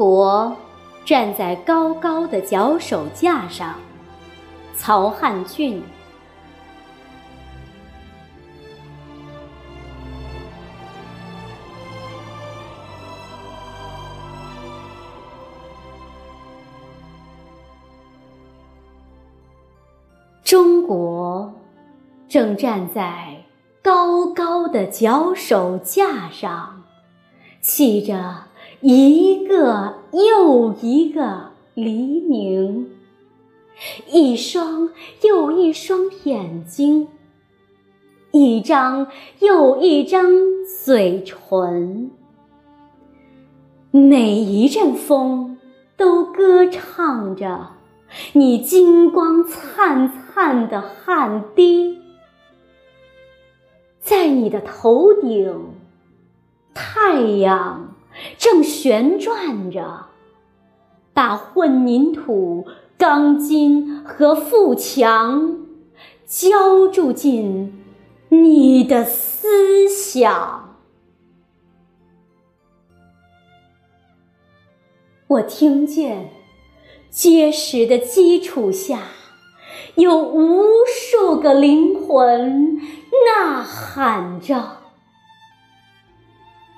国站在高高的脚手架上。曹汉俊。中国正站在高高的脚手架上，砌着一个又一个黎明。一双又一双眼睛，一张又一张嘴唇，每一阵风都歌唱着你金光灿灿的汗滴，在你的头顶，太阳正旋转着，把混凝土。钢筋和富强浇筑进你的思想。我听见结实的基础下有无数个灵魂呐喊着，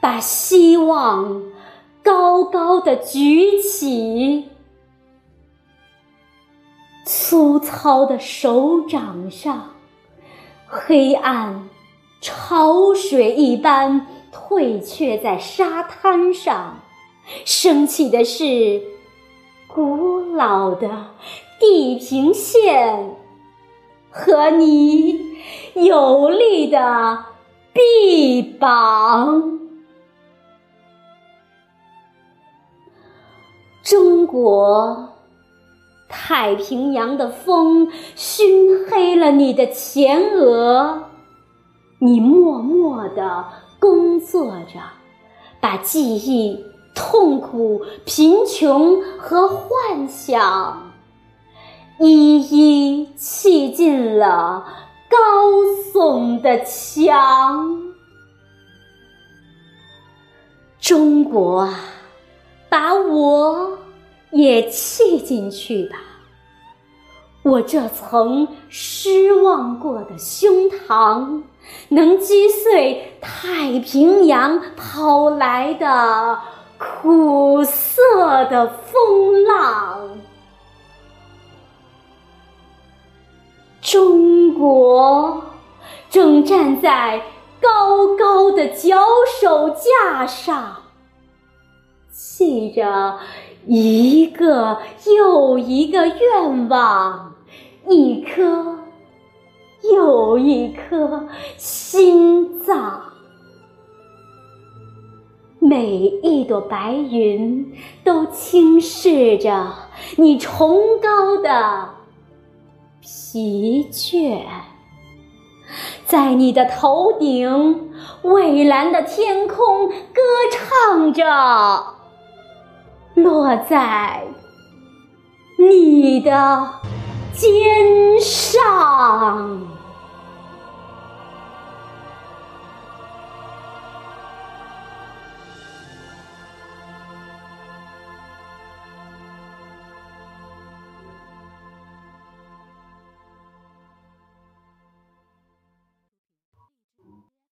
把希望高高的举起。粗糙的手掌上，黑暗潮水一般退却在沙滩上，升起的是古老的地平线和你有力的臂膀。中国。太平洋的风熏黑了你的前额，你默默地工作着，把记忆、痛苦、贫穷和幻想一一砌进了高耸的墙。中国啊，把我。也砌进去吧，我这曾失望过的胸膛，能击碎太平洋抛来的苦涩的风浪。中国正站在高高的脚手架上。系着一个又一个愿望，一颗又一颗心脏。每一朵白云都轻视着你崇高的疲倦，在你的头顶，蔚蓝的天空歌唱着。落在你的肩上。